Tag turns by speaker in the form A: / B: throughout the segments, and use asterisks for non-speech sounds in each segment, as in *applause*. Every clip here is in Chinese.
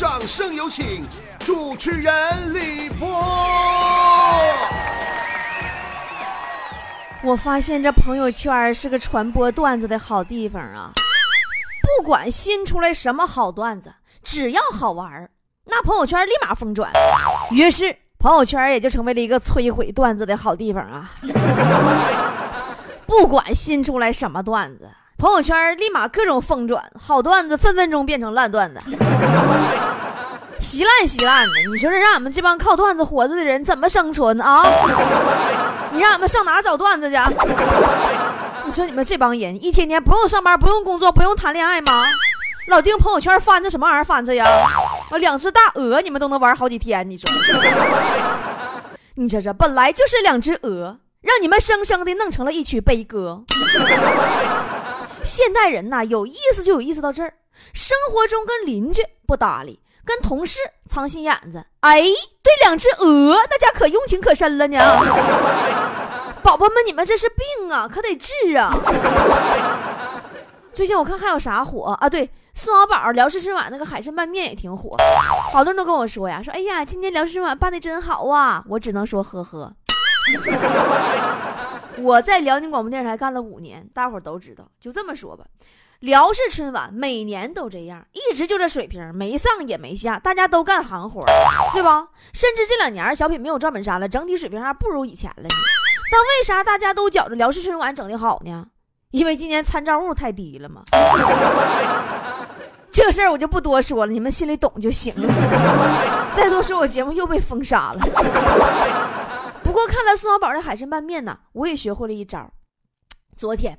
A: 掌声有请主持人李波。
B: 我发现这朋友圈是个传播段子的好地方啊！不管新出来什么好段子，只要好玩那朋友圈立马疯转。于是朋友圈也就成为了一个摧毁段子的好地方啊！不管新出来什么段子，朋友圈立马各种疯转，好段子分分钟变成烂段子，*laughs* 稀烂稀烂的。你说这让俺们这帮靠段子活着的人怎么生存啊？*laughs* 你让俺们上哪找段子去？*laughs* 你说你们这帮人一天天不用上班、不用工作、不用谈恋爱吗？老盯朋友圈翻着什么玩意儿翻着呀？啊，两只大鹅你们都能玩好几天？你说？你这这本来就是两只鹅，让你们生生的弄成了一曲悲歌。现代人呐，有意思就有意思到这儿，生活中跟邻居不搭理，跟同事藏心眼子，哎，对两只鹅那家可用情可深了呢。*laughs* 宝宝们，你们这是病啊，可得治啊！最近我看还有啥火啊？对，宋小宝辽视春晚那个海参拌面也挺火，好多人都跟我说呀，说哎呀，今年辽视春晚办的真好啊！我只能说呵呵。我在辽宁广播电视台干了五年，大伙儿都知道。就这么说吧，辽视春晚每年都这样，一直就这水平，没上也没下，大家都干行活，对吧？甚至这两年小品没有赵本山了，整体水平还不如以前了呢。但为啥大家都觉着辽视春晚整的好呢？*laughs* 因为今年参照物太低了嘛。这个事儿我就不多说了，你们心里懂就行了。*laughs* 再多说，我节目又被封杀了。看了宋小宝的海参拌面呢，我也学会了一招。昨天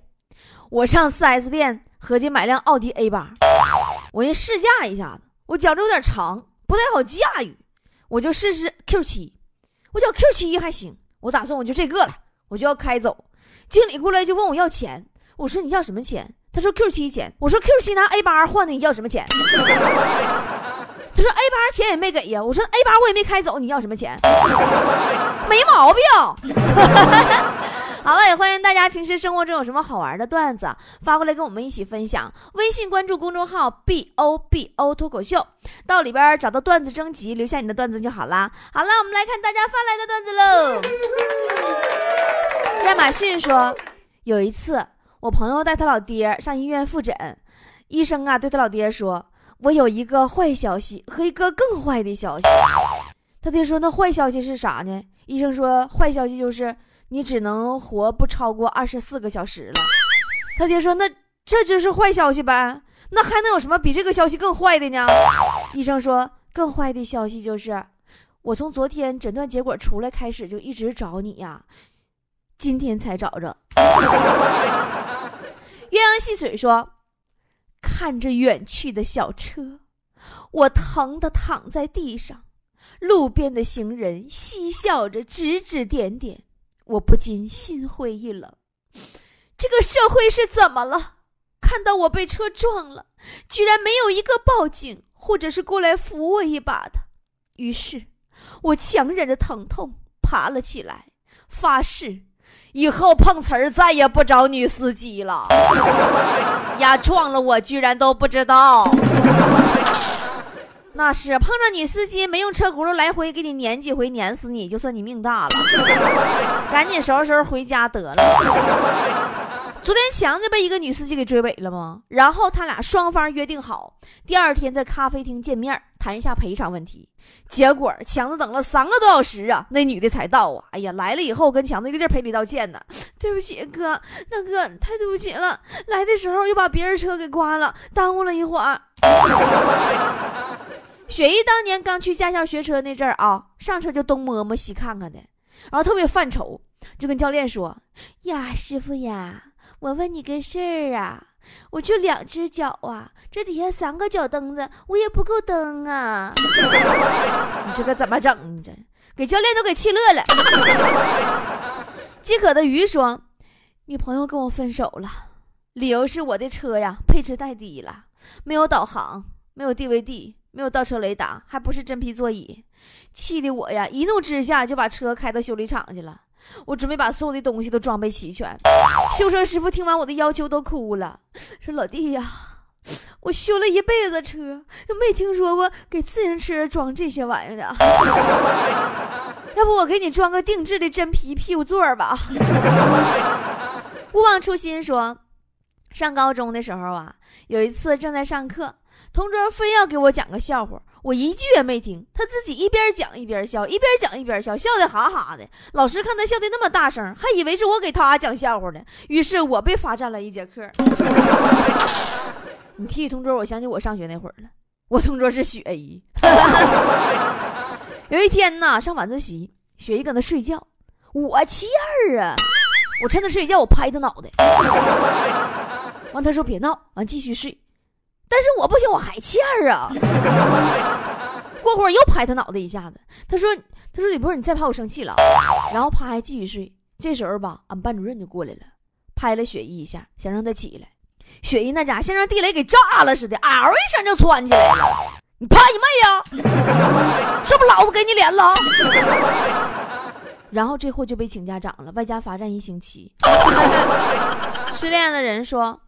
B: 我上 4S 店合计买辆奥迪 A 八，我先试驾一下子，我脚着有点长，不太好驾驭，我就试试 Q 七，我觉 Q 七还行。我打算我就这个了，我就要开走。经理过来就问我要钱，我说你要什么钱？他说 Q 七钱。我说 Q 七拿 A 八换的，你要什么钱？他说 A 八钱也没给呀。我说 A 八我也没开走，你要什么钱？没毛病。*laughs* 好了，也欢迎大家平时生活中有什么好玩的段子发过来跟我们一起分享。微信关注公众号 B O B O 脱口秀，到里边找到段子征集，留下你的段子就好啦。好了，我们来看大家发来的段子喽。亚马逊说，有一次我朋友带他老爹上医院复诊，医生啊对他老爹说：“我有一个坏消息和一个更坏的消息。”他爹说：“那坏消息是啥呢？”医生说：“坏消息就是。”你只能活不超过二十四个小时了。他爹说：“那这就是坏消息呗？那还能有什么比这个消息更坏的呢？”医生说：“更坏的消息就是，我从昨天诊断结果出来开始就一直找你呀，今天才找着。”鸳鸯戏水说：“看着远去的小车，我疼的躺在地上，路边的行人嬉笑着指指点点。”我不禁心灰意冷，这个社会是怎么了？看到我被车撞了，居然没有一个报警或者是过来扶我一把的。于是，我强忍着疼痛爬了起来，发誓以后碰瓷儿再也不找女司机了。*laughs* 呀，撞了我居然都不知道。那是碰着女司机没用车轱辘来回给你碾几回，碾死你就算你命大了，*laughs* 赶紧收拾收拾回家得了。昨天强子被一个女司机给追尾了吗？然后他俩双方约定好，第二天在咖啡厅见面谈一下赔偿问题。结果强子等了三个多小时啊，那女的才到啊！哎呀，来了以后跟强子一个劲赔礼道歉呢。对不起哥，那哥太对不起了，来的时候又把别人车给刮了，耽误了一会儿。*laughs* 雪姨当年刚去驾校学车那阵儿啊，上车就东摸摸西看看的，然后特别犯愁，就跟教练说：“呀，师傅呀，我问你个事儿啊，我就两只脚啊，这底下三个脚蹬子我也不够蹬啊，*laughs* 你这可怎么整？你这给教练都给气乐了。*laughs* ”饥渴的鱼说：“女朋友跟我分手了，理由是我的车呀配置太低了，没有导航，没有 DVD。”没有倒车雷达，还不是真皮座椅，气的我呀，一怒之下就把车开到修理厂去了。我准备把所有的东西都装备齐全。修车师傅听完我的要求都哭了，说：“老弟呀，我修了一辈子车，没听说过给自行车装这些玩意儿的。*laughs* 要不我给你装个定制的真皮屁股座吧？勿忘初心说，上高中的时候啊，有一次正在上课，同桌非要给我讲个笑话，我一句也没听，他自己一边讲一边笑，一边讲一边笑，笑的哈哈的。老师看他笑的那么大声，还以为是我给他讲笑话呢，于是我被罚站了一节课。*laughs* 你提起同桌，我想起我上学那会儿了。我同桌是雪姨。*laughs* 有一天呢，上晚自习，雪姨搁那睡觉，我气儿啊！我趁她睡觉，我拍她脑袋。完，她说别闹，完继续睡。但是我不行，我还欠儿啊！*laughs* 过会儿又拍他脑袋一下子。他说：“他说李波，你再拍我生气了。”然后啪还继续睡。这时候吧，俺班主任就过来了，拍了雪姨一下，想让她起来。雪姨那家像让地雷给炸了似的，嗷一声就窜起来了。你怕你妹呀！*laughs* 是不是老子给你脸了？然后这货就被请家长了，外加罚站一星期。*laughs* 失恋的人说：“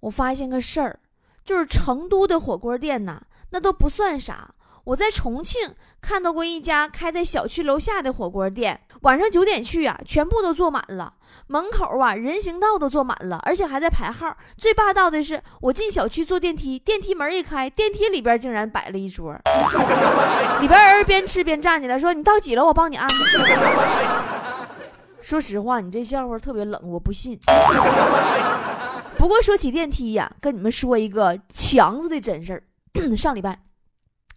B: 我发现个事儿，就是成都的火锅店呐，那都不算啥。”我在重庆看到过一家开在小区楼下的火锅店，晚上九点去啊，全部都坐满了，门口啊人行道都坐满了，而且还在排号。最霸道的是，我进小区坐电梯，电梯门一开，电梯里边竟然摆了一桌，*laughs* 里边人边吃边站起来说：“你到几楼？我帮你按。” *laughs* 说实话，你这笑话特别冷，我不信。不过说起电梯呀，跟你们说一个强子的真事儿，*clears throat* 上礼拜。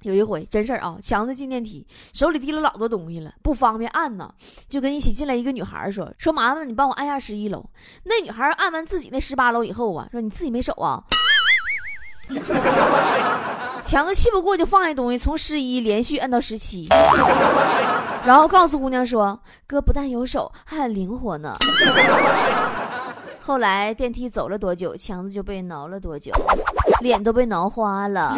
B: 有一回真事儿啊，强子进电梯，手里提了老多东西了，不方便按呢，就跟一起进来一个女孩说：“说麻烦你帮我按下十一楼。”那女孩按完自己那十八楼以后啊，说：“你自己没手啊？” *laughs* 强子气不过，就放下东西，从十一连续按到十七，然后告诉姑娘说：“哥不但有手，还很灵活呢。”后来电梯走了多久，强子就被挠了多久，脸都被挠花了。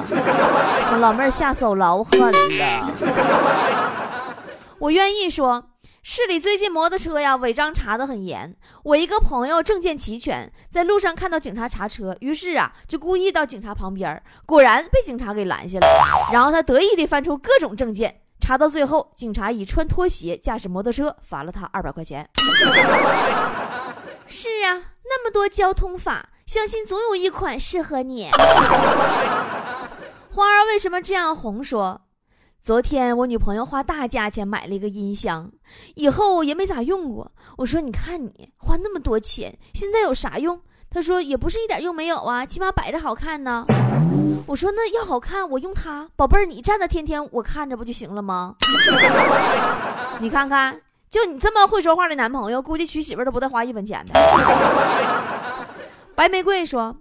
B: 老妹儿下手老狠了。*laughs* 我愿意说，市里最近摩托车呀违章查的很严。我一个朋友证件齐全，在路上看到警察查车，于是啊就故意到警察旁边，果然被警察给拦下了。然后他得意地翻出各种证件，查到最后，警察以穿拖鞋驾驶摩托车罚了他二百块钱。*laughs* 是啊。那么多交通法，相信总有一款适合你。*laughs* 花儿为什么这样红？说，昨天我女朋友花大价钱买了一个音箱，以后也没咋用过。我说，你看你花那么多钱，现在有啥用？她说，也不是一点用没有啊，起码摆着好看呢。我说，那要好看，我用它。宝贝儿，你站着天天我看着不就行了吗？*laughs* 你看看。就你这么会说话的男朋友，估计娶媳妇都不带花一分钱的。*laughs* 白玫瑰说：“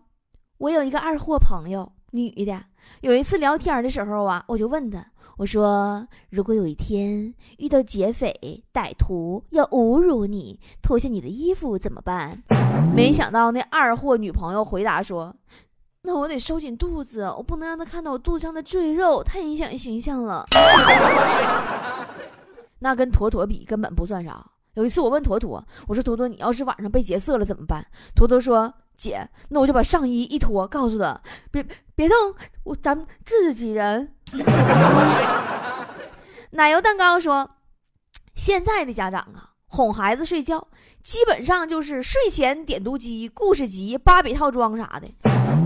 B: 我有一个二货朋友，女的。有一次聊天的时候啊，我就问他，我说如果有一天遇到劫匪歹徒要侮辱你，脱下你的衣服怎么办？*laughs* 没想到那二货女朋友回答说：那我得收紧肚子，我不能让他看到我肚子上的赘肉，太影响形象了。”那跟坨坨比根本不算啥。有一次我问坨坨，我说：“坨坨，你要是晚上被劫色了怎么办？”坨坨说：“姐，那我就把上衣一脱，告诉他别别动，我咱们自己人。*laughs* ”奶油蛋糕说：“现在的家长啊，哄孩子睡觉，基本上就是睡前点读机、故事集、芭比套装啥的。”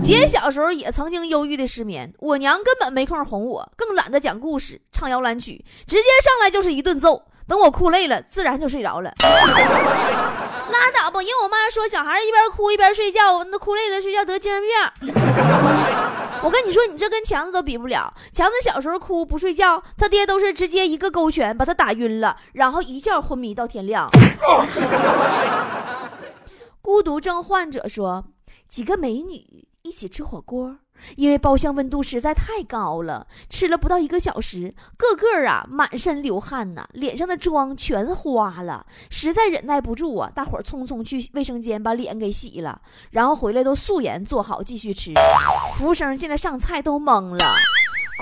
B: 姐小时候也曾经忧郁的失眠，我娘根本没空哄我，更懒得讲故事、唱摇篮曲，直接上来就是一顿揍。等我哭累了，自然就睡着了。拉倒吧，因为我妈说小孩一边哭一边睡觉，那哭累了睡觉得精神病。*laughs* 我跟你说，你这跟强子都比不了。强子小时候哭不睡觉，他爹都是直接一个勾拳把他打晕了，然后一觉昏迷到天亮。*laughs* 孤独症患者说，几个美女。一起吃火锅，因为包厢温度实在太高了，吃了不到一个小时，个个啊满身流汗呐，脸上的妆全花了，实在忍耐不住啊，大伙儿匆匆去卫生间把脸给洗了，然后回来都素颜做好继续吃。服务生进来上菜都懵了，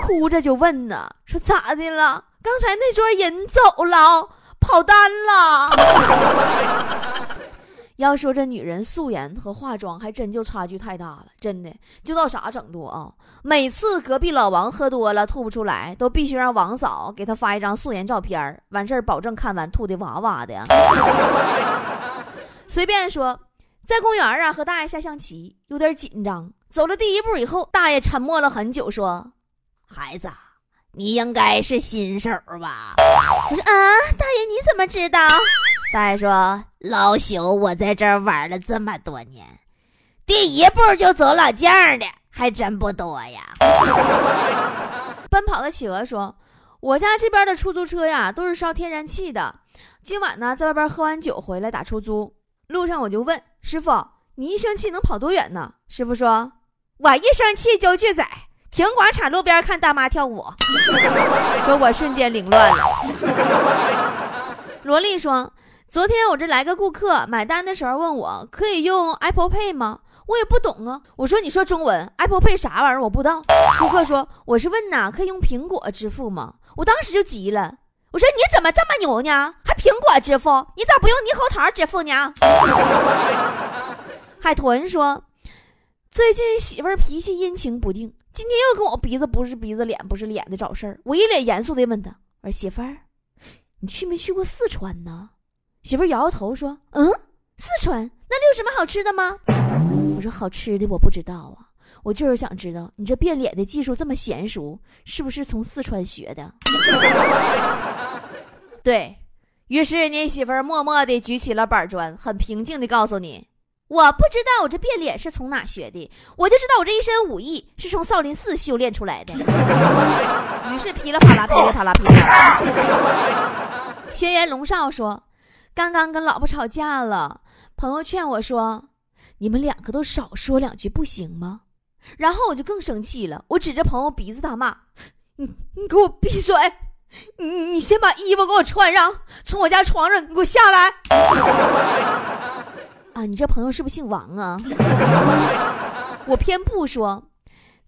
B: 哭着就问呢，说咋的了？刚才那桌人走了，跑单了。要说这女人素颜和化妆，还真就差距太大了，真的就到啥程度啊？每次隔壁老王喝多了吐不出来，都必须让王嫂给他发一张素颜照片完事儿保证看完吐的哇哇的。*laughs* 随便说，在公园啊和大爷下象棋，有点紧张。走了第一步以后，大爷沉默了很久，说：“孩子，你应该是新手吧？”我说：“啊，大爷你怎么知道？”大爷说：“老朽我在这儿玩了这么多年，第一步就走老将的还真不多呀。*laughs* ”奔跑的企鹅说：“我家这边的出租车呀，都是烧天然气的。今晚呢，在外边喝完酒回来打出租，路上我就问师傅：‘你一生气能跑多远呢？’师傅说：‘我一生气就去宰，停广场路边看大妈跳舞。*laughs* ’说我瞬间凌乱了。*laughs* 萝莉说。”昨天我这来个顾客买单的时候问我可以用 Apple Pay 吗？我也不懂啊。我说你说中文，Apple Pay 啥玩意儿？我不知道。顾客说我是问呐，可以用苹果支付吗？我当时就急了，我说你怎么这么牛呢？还苹果支付？你咋不用猕猴桃支付呢？*laughs* 海豚说最近媳妇儿脾气阴晴不定，今天又跟我鼻子不是鼻子脸不是脸的找事儿。我一脸严肃的问他，我说媳妇儿，你去没去过四川呢？媳妇摇摇头说：“嗯，四川那里有什么好吃的吗？”我说：“好吃的我不知道啊，我就是想知道你这变脸的技术这么娴熟，是不是从四川学的？” *laughs* 对于是，你媳妇默默地举起了板砖，很平静地告诉你：“我不知道我这变脸是从哪学的，我就知道我这一身武艺是从少林寺修炼出来的。*laughs* ”于是噼里啪啦，噼里啪啦，噼里啪啦。*laughs* 轩辕龙少说。刚刚跟老婆吵架了，朋友劝我说：“你们两个都少说两句不行吗？”然后我就更生气了，我指着朋友鼻子大骂：“你你给我闭嘴！你你先把衣服给我穿上，从我家床上你给我下来！” *laughs* 啊，你这朋友是不是姓王啊？*laughs* 我偏不说。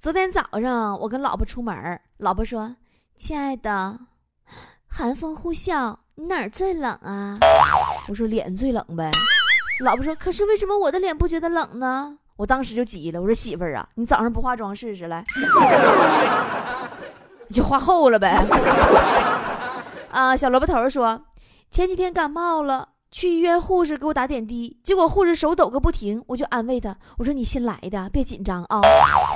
B: 昨天早上我跟老婆出门，老婆说：“亲爱的，寒风呼啸。”你哪儿最冷啊？我说脸最冷呗。老婆说：“可是为什么我的脸不觉得冷呢？”我当时就急了，我说：“媳妇儿啊，你早上不化妆试试来，*laughs* 你就化厚了呗。*laughs* ”啊，小萝卜头说：“前几天感冒了，去医院，护士给我打点滴，结果护士手抖个不停，我就安慰他，我说你新来的，别紧张啊。”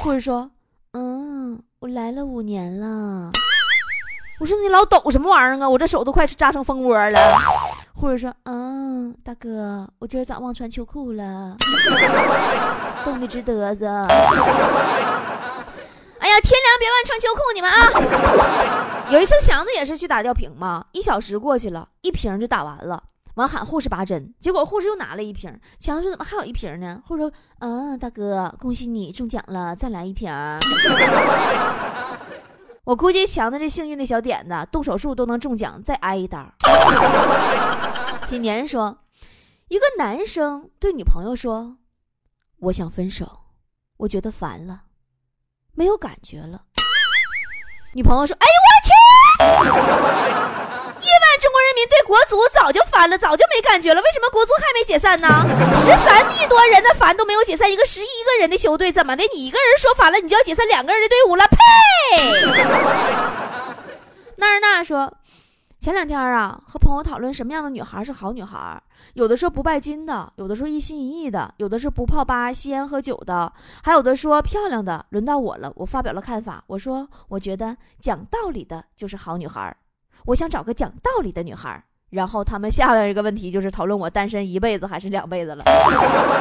B: 护士说：“嗯，我来了五年了。”我说你老抖什么玩意儿啊！我这手都快扎成蜂窝了。护士说：“嗯，大哥，我今儿早忘穿秋裤了，冻得直嘚瑟。”哎呀，天凉别忘穿秋裤，你们啊！有一次强子也是去打吊瓶嘛，一小时过去了，一瓶就打完了，完喊护士拔针，结果护士又拿了一瓶。强子说：“怎么还有一瓶呢？”护士说：“嗯，大哥，恭喜你中奖了，再来一瓶。”我估计强子这幸运的小点子，动手术都能中奖，再挨一刀。*laughs* 今年说，一个男生对女朋友说：“我想分手，我觉得烦了，没有感觉了。”女朋友说：“哎呦我去！”亿万中国人民对国足早就烦了，早就没感觉了。为什么国足还没解散呢？*laughs* 十三亿多人的烦都没有解散，一个十一个人的球队怎么的？你一个人说烦了，你就要解散两个人的队伍了？呸！*laughs* 那儿那说，前两天啊，和朋友讨论什么样的女孩是好女孩，有的说不拜金的，有的说一心一意的，有的是不泡吧、吸烟喝酒的，还有的说漂亮的。轮到我了，我发表了看法，我说我觉得讲道理的就是好女孩。我想找个讲道理的女孩，然后他们下边一个问题就是讨论我单身一辈子还是两辈子了。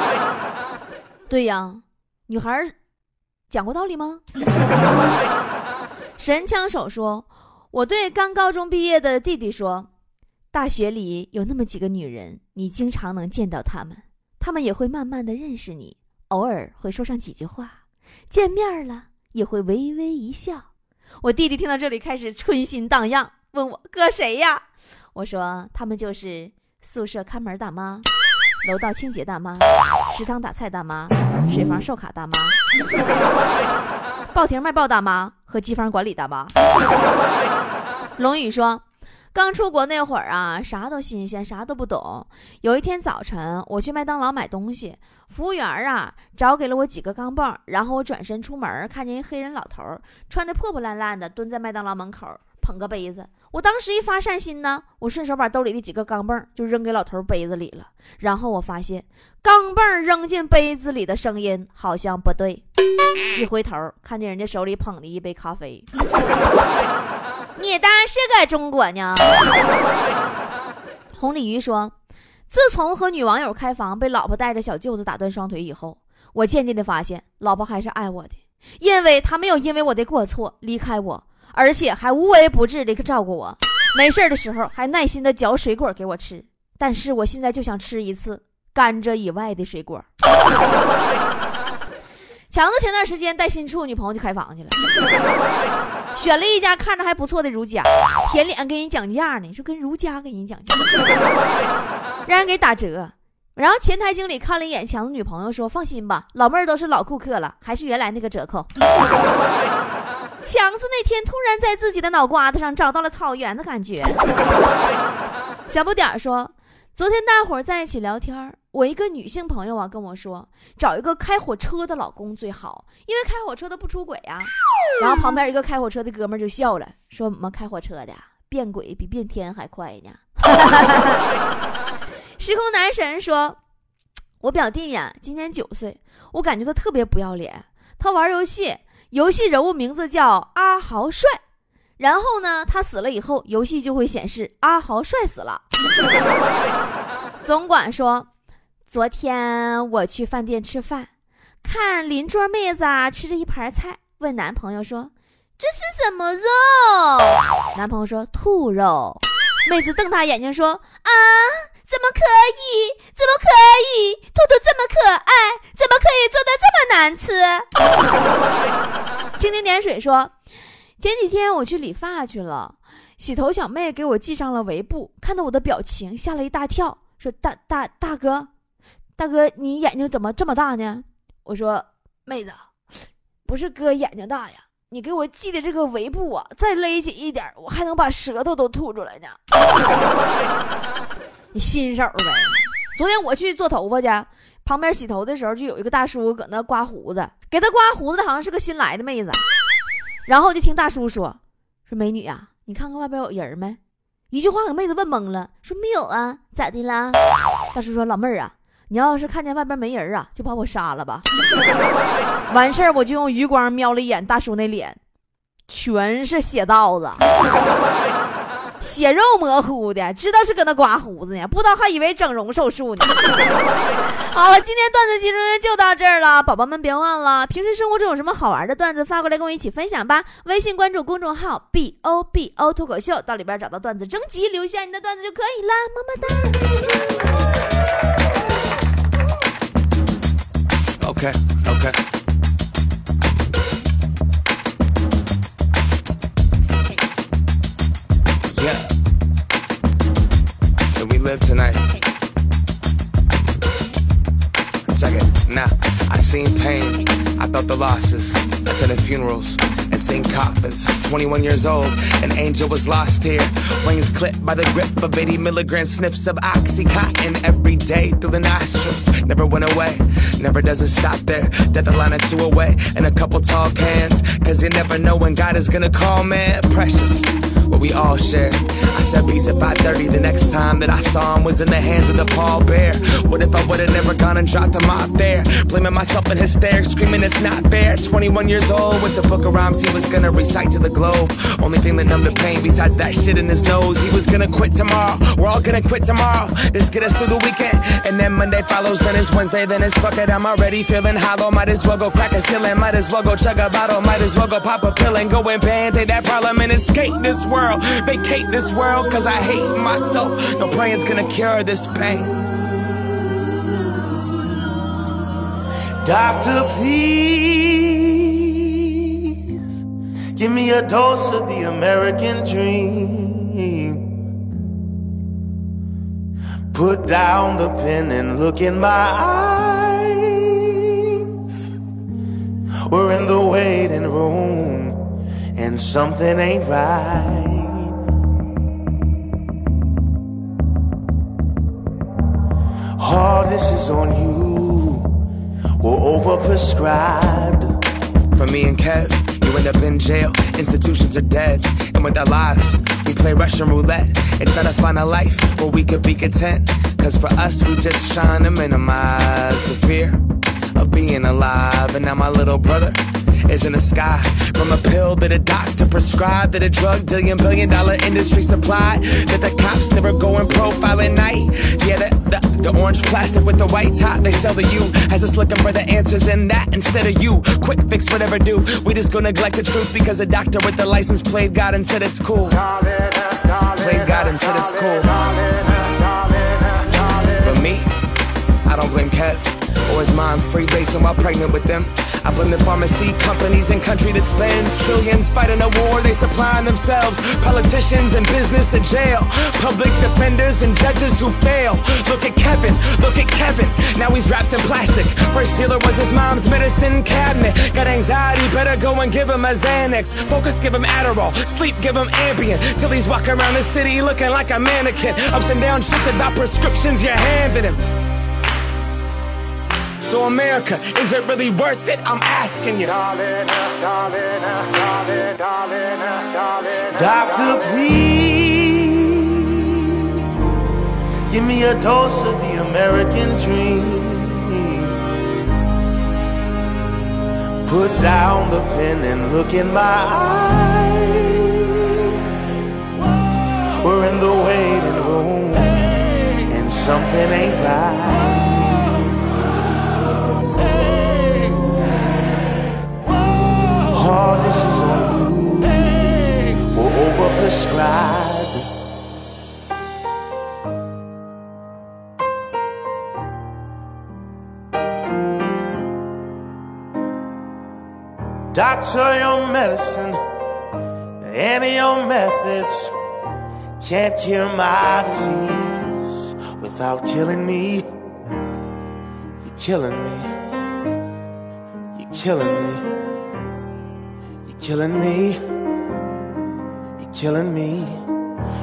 B: *laughs* 对呀，女孩讲过道理吗？*laughs* 神枪手说：“我对刚高中毕业的弟弟说，大学里有那么几个女人，你经常能见到她们，她们也会慢慢的认识你，偶尔会说上几句话，见面了也会微微一笑。”我弟弟听到这里开始春心荡漾。问我哥谁呀？我说他们就是宿舍看门大妈、楼道清洁大妈、食堂打菜大妈、水房售卡大妈、报亭卖报大妈和机房管理大妈。龙宇说，刚出国那会儿啊，啥都新鲜，啥都不懂。有一天早晨，我去麦当劳买东西，服务员啊找给了我几个钢镚，然后我转身出门，看见一黑人老头穿的破破烂烂的，蹲在麦当劳门口捧个杯子。我当时一发善心呢，我顺手把兜里的几个钢镚就扔给老头杯子里了。然后我发现钢镚扔进杯子里的声音好像不对，一回头看见人家手里捧的一杯咖啡。*laughs* 你当然是个中国呢。*laughs* 红鲤鱼说：“自从和女网友开房，被老婆带着小舅子打断双腿以后，我渐渐的发现，老婆还是爱我的，因为她没有因为我的过错离开我，而且还无微不至的照顾我，没事的时候还耐心的嚼水果给我吃。但是我现在就想吃一次甘蔗以外的水果。*laughs* ”强子前段时间带新处女朋友去开房去了，选了一家看着还不错的如家，舔脸给人讲价呢，说跟如家给人讲价，让人给打折。然后前台经理看了一眼强子女朋友，说：“放心吧，老妹儿都是老顾客了，还是原来那个折扣。”强子那天突然在自己的脑瓜子上找到了草原的感觉。*laughs* 小不点儿说。昨天大伙在一起聊天，我一个女性朋友啊跟我说，找一个开火车的老公最好，因为开火车的不出轨呀。*laughs* 然后旁边一个开火车的哥们就笑了，说：“我们开火车的变轨比变天还快呢。*laughs* ”时空男神说：“我表弟呀，今年九岁，我感觉他特别不要脸。他玩游戏，游戏人物名字叫阿豪帅。”然后呢，他死了以后，游戏就会显示阿豪帅死了。*laughs* 总管说，昨天我去饭店吃饭，看邻桌妹子啊吃着一盘菜，问男朋友说：“这是什么肉？”男朋友说：“兔肉。”妹子瞪大眼睛说：“啊，怎么可以？怎么可以？兔兔这么可爱，怎么可以做的这么难吃？” *laughs* 蜻蜓点水说。前几天我去理发去了，洗头小妹给我系上了围布，看到我的表情吓了一大跳，说：“大大大哥，大哥，你眼睛怎么这么大呢？”我说：“妹子，不是哥眼睛大呀，你给我系的这个围布啊，再勒紧一点，我还能把舌头都吐出来呢。新手呗。昨天我去做头发去，旁边洗头的时候就有一个大叔搁那刮胡子，给他刮胡子的好像是个新来的妹子。然后就听大叔说：“说美女呀，你看看外边有人没？”一句话给妹子问懵了，说：“没有啊，咋的啦？”大叔说：“老妹儿啊，你要是看见外边没人啊，就把我杀了吧。*laughs* ”完事儿我就用余光瞄了一眼大叔那脸，全是血道子。血肉模糊的，知道是搁那刮胡子呢，不知道还以为整容手术呢。*laughs* 好了，今天段子集中就到这儿了，宝宝们别忘了，平时生活中有什么好玩的段子发过来跟我一起分享吧。微信关注公众号 b o b o 脱口秀，到里边找到段子征集，留下你的段子就可以啦，么么
C: 哒。OK OK。Live tonight. Second, now I seen pain, I felt the losses, attended funerals and seen coffins. 21 years old, an angel was lost here. Wings clipped by the grip of 80 milligram sniffs of oxycontin every day through the nostrils. Never went away, never does it stop there. Death a line or two away, and a couple tall cans. Cause you never know when God is gonna call, man. Precious what we all share. I said peace at 5:30. The next time that I saw him was in the hands of the Paul Bear. What if I would've never gone and dropped him out there? Blaming myself in hysterics, screaming it's not fair. 21 years old with the book of rhymes he was gonna recite to the globe. Only thing that numbed the pain besides that shit in his nose. He was gonna quit tomorrow. We're all gonna quit tomorrow. Just get us through the weekend. And then Monday follows, then it's Wednesday, then it's fuck it. I'm already feeling hollow. Might as well go crack a ceiling. Might as well go chug a bottle. Might as well go pop a pill and go and band that problem and escape this world vacate this world, cause I hate myself. No praying's gonna cure this pain.
D: Doctor, please give me a dose of the American dream. Put down the pen and look in my eyes. We're in the waiting room and something ain't right. All this is on you. We're overprescribed.
C: For me and Kev, you end up in jail. Institutions are dead. And with our lives, we play Russian roulette and try to find a life where we could be content. Cause for us, we just trying to minimize the fear of being alive. And now my little brother is in the sky. From a pill that a doctor prescribed, that a drug dealing billion dollar industry supplied, that the cops never go and profile at night. Yeah, the, the, the orange plastic with the white top they sell to you has us looking for the answers in that instead of you. Quick fix, whatever do. We just gonna neglect the truth because a doctor with the license played God and said it's cool. Played God and said it's cool. But me, I don't blame Kev or is mine free mom freebasing while pregnant with them. I blame the pharmacy companies and country that spends trillions fighting a war they supplying themselves. Politicians and business to jail. Public defenders and judges who fail. Look at Kevin, look at Kevin. Now he's wrapped in plastic. First dealer was his mom's medicine cabinet. Got anxiety, better go and give him a Xanax. Focus, give him Adderall. Sleep, give him Ambien. Till he's walking around the city looking like a mannequin. Ups and downs, shit about prescriptions you're handing him. So America, is it really worth it? I'm asking you.
D: Doctor, please give me a dose of the American dream. Put down the pen and look in my eyes. We're in the waiting room, and something ain't right. All this is on you. We're overprescribed. Doctor, your medicine, any your methods can't cure my disease without killing me. You're killing me. You're killing me. You're killing me. You're killing me.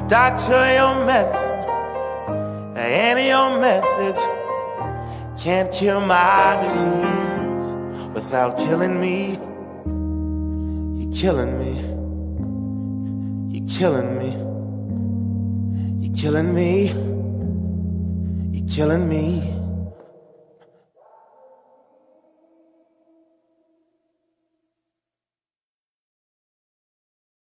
D: Doctor, your medicine, any your methods can't cure my disease without killing me. You're killing me. You're killing me. You're killing me. You're killing me.